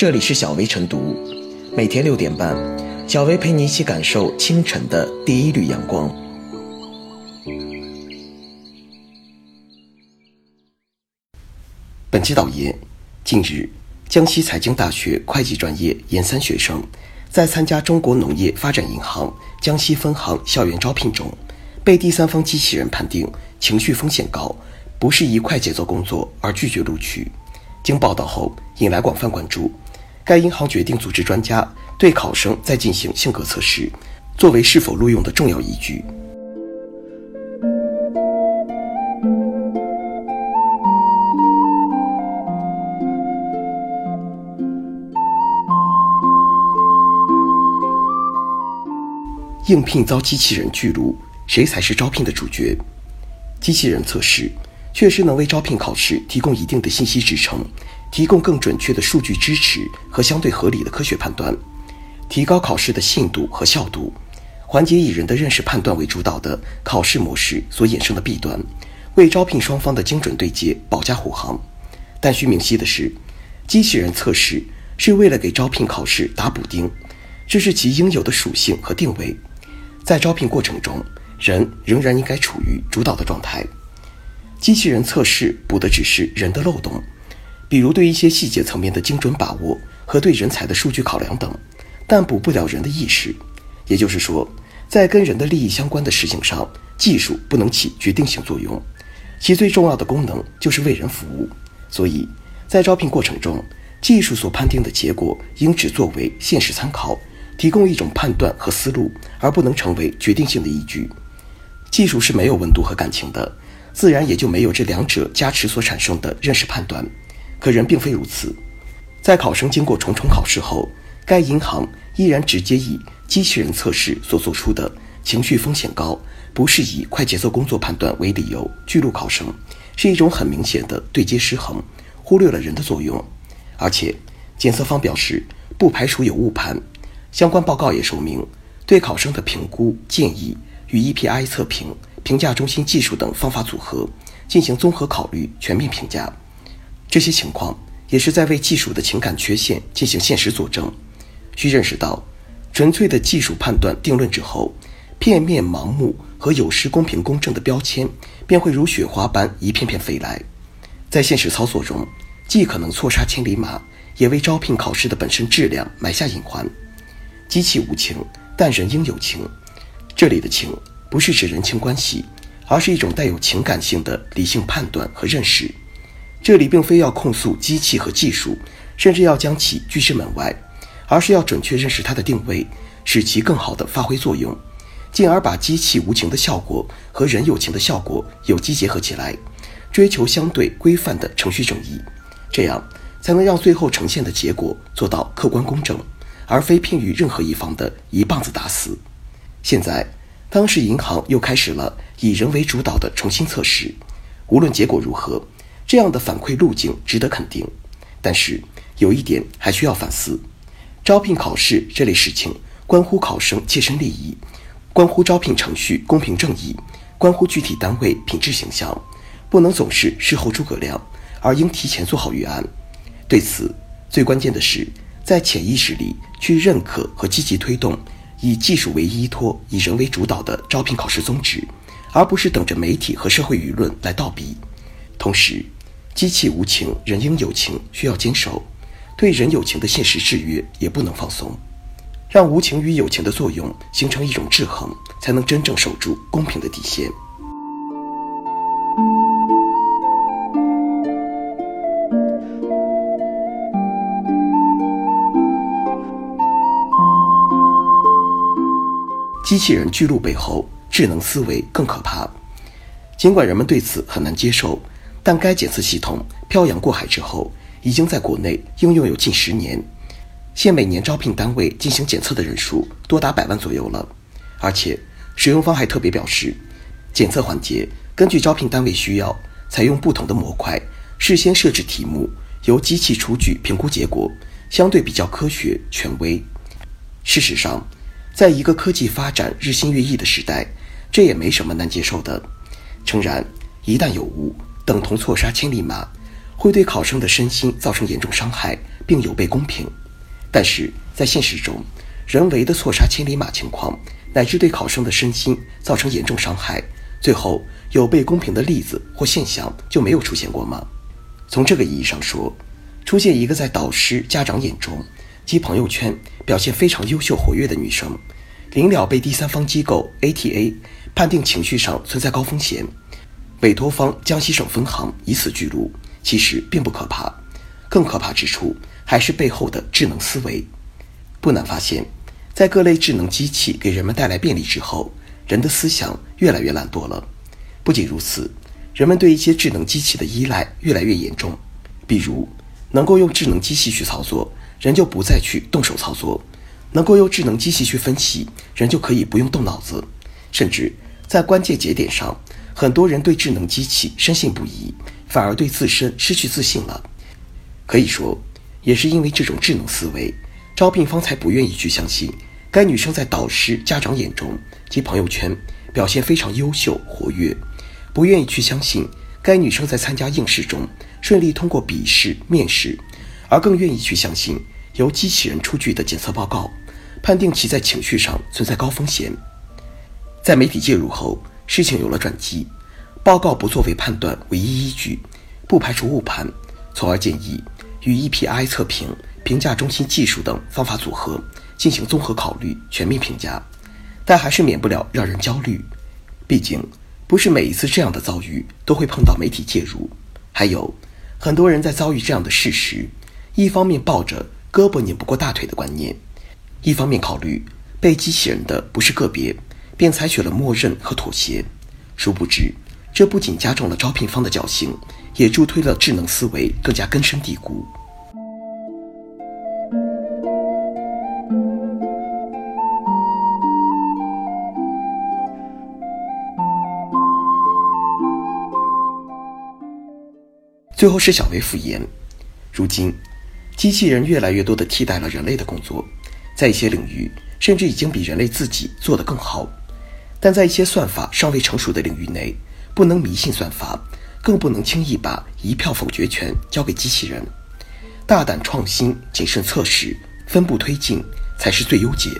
这里是小薇晨读，每天六点半，小薇陪你一起感受清晨的第一缕阳光。本期导言：近日，江西财经大学会计专业研三学生在参加中国农业发展银行江西分行校园招聘中，被第三方机器人判定情绪风险高，不适宜快节奏工作而拒绝录取。经报道后，引来广泛关注。该银行决定组织专家对考生再进行性格测试，作为是否录用的重要依据。应聘遭机器人拒录，谁才是招聘的主角？机器人测试确实能为招聘考试提供一定的信息支撑。提供更准确的数据支持和相对合理的科学判断，提高考试的信度和效度，缓解以人的认识判断为主导的考试模式所衍生的弊端，为招聘双方的精准对接保驾护航。但需明晰的是，机器人测试是为了给招聘考试打补丁，这是其应有的属性和定位。在招聘过程中，人仍然应该处于主导的状态。机器人测试补的只是人的漏洞。比如对一些细节层面的精准把握和对人才的数据考量等，但补不了人的意识。也就是说，在跟人的利益相关的事情上，技术不能起决定性作用，其最重要的功能就是为人服务。所以，在招聘过程中，技术所判定的结果应只作为现实参考，提供一种判断和思路，而不能成为决定性的依据。技术是没有温度和感情的，自然也就没有这两者加持所产生的认识判断。可人并非如此，在考生经过重重考试后，该银行依然直接以机器人测试所做出的情绪风险高、不适宜快节奏工作判断为理由拒录考生，是一种很明显的对接失衡，忽略了人的作用。而且，检测方表示不排除有误判，相关报告也说明对考生的评估建议与 EPI 测评、评价中心技术等方法组合进行综合考虑，全面评价。这些情况也是在为技术的情感缺陷进行现实佐证。需认识到，纯粹的技术判断定论之后，片面、盲目和有失公平公正的标签便会如雪花般一片片飞来。在现实操作中，既可能错杀千里马，也为招聘考试的本身质量埋下隐患。机器无情，但人应有情。这里的情不是指人情关系，而是一种带有情感性的理性判断和认识。这里并非要控诉机器和技术，甚至要将其拒之门外，而是要准确认识它的定位，使其更好地发挥作用，进而把机器无情的效果和人有情的效果有机结合起来，追求相对规范的程序正义，这样才能让最后呈现的结果做到客观公正，而非偏于任何一方的一棒子打死。现在，当时银行又开始了以人为主导的重新测试，无论结果如何。这样的反馈路径值得肯定，但是有一点还需要反思：招聘考试这类事情关乎考生切身利益，关乎招聘程序公平正义，关乎具体单位品质形象，不能总是事后诸葛亮，而应提前做好预案。对此，最关键的是在潜意识里去认可和积极推动以技术为依托、以人为主导的招聘考试宗旨，而不是等着媒体和社会舆论来倒逼。同时，机器无情，人应有情，需要坚守；对人有情的现实制约也不能放松，让无情与有情的作用形成一种制衡，才能真正守住公平的底线。机器人巨鹿背后，智能思维更可怕。尽管人们对此很难接受。但该检测系统漂洋过海之后，已经在国内应用有近十年，现每年招聘单位进行检测的人数多达百万左右了。而且，使用方还特别表示，检测环节根据招聘单位需要，采用不同的模块，事先设置题目，由机器出具评估结果，相对比较科学权威。事实上，在一个科技发展日新月异的时代，这也没什么难接受的。诚然，一旦有误，等同错杀千里马，会对考生的身心造成严重伤害，并有悖公平。但是在现实中，人为的错杀千里马情况，乃至对考生的身心造成严重伤害，最后有悖公平的例子或现象就没有出现过吗？从这个意义上说，出现一个在导师、家长眼中及朋友圈表现非常优秀、活跃的女生，临了被第三方机构 ATA 判定情绪上存在高风险，委托方江西省分行以此记录，其实并不可怕。更可怕之处还是背后的智能思维。不难发现，在各类智能机器给人们带来便利之后，人的思想越来越懒惰了。不仅如此。人们对一些智能机器的依赖越来越严重，比如能够用智能机器去操作，人就不再去动手操作；能够用智能机器去分析，人就可以不用动脑子。甚至在关键节点上，很多人对智能机器深信不疑，反而对自身失去自信了。可以说，也是因为这种智能思维，招聘方才不愿意去相信该女生在导师、家长眼中及朋友圈表现非常优秀、活跃。不愿意去相信该女生在参加应试中顺利通过笔试、面试，而更愿意去相信由机器人出具的检测报告，判定其在情绪上存在高风险。在媒体介入后，事情有了转机，报告不作为判断唯一依据，不排除误判，从而建议与 EPI 测评、评价中心技术等方法组合进行综合考虑、全面评价。但还是免不了让人焦虑，毕竟。不是每一次这样的遭遇都会碰到媒体介入，还有很多人在遭遇这样的事实，一方面抱着胳膊拧不过大腿的观念，一方面考虑被机器人的不是个别，便采取了默认和妥协。殊不知，这不仅加重了招聘方的侥幸，也助推了智能思维更加根深蒂固。最后是小薇复言，如今，机器人越来越多地替代了人类的工作，在一些领域甚至已经比人类自己做得更好。但在一些算法尚未成熟的领域内，不能迷信算法，更不能轻易把一票否决权交给机器人。大胆创新、谨慎测试、分步推进，才是最优解。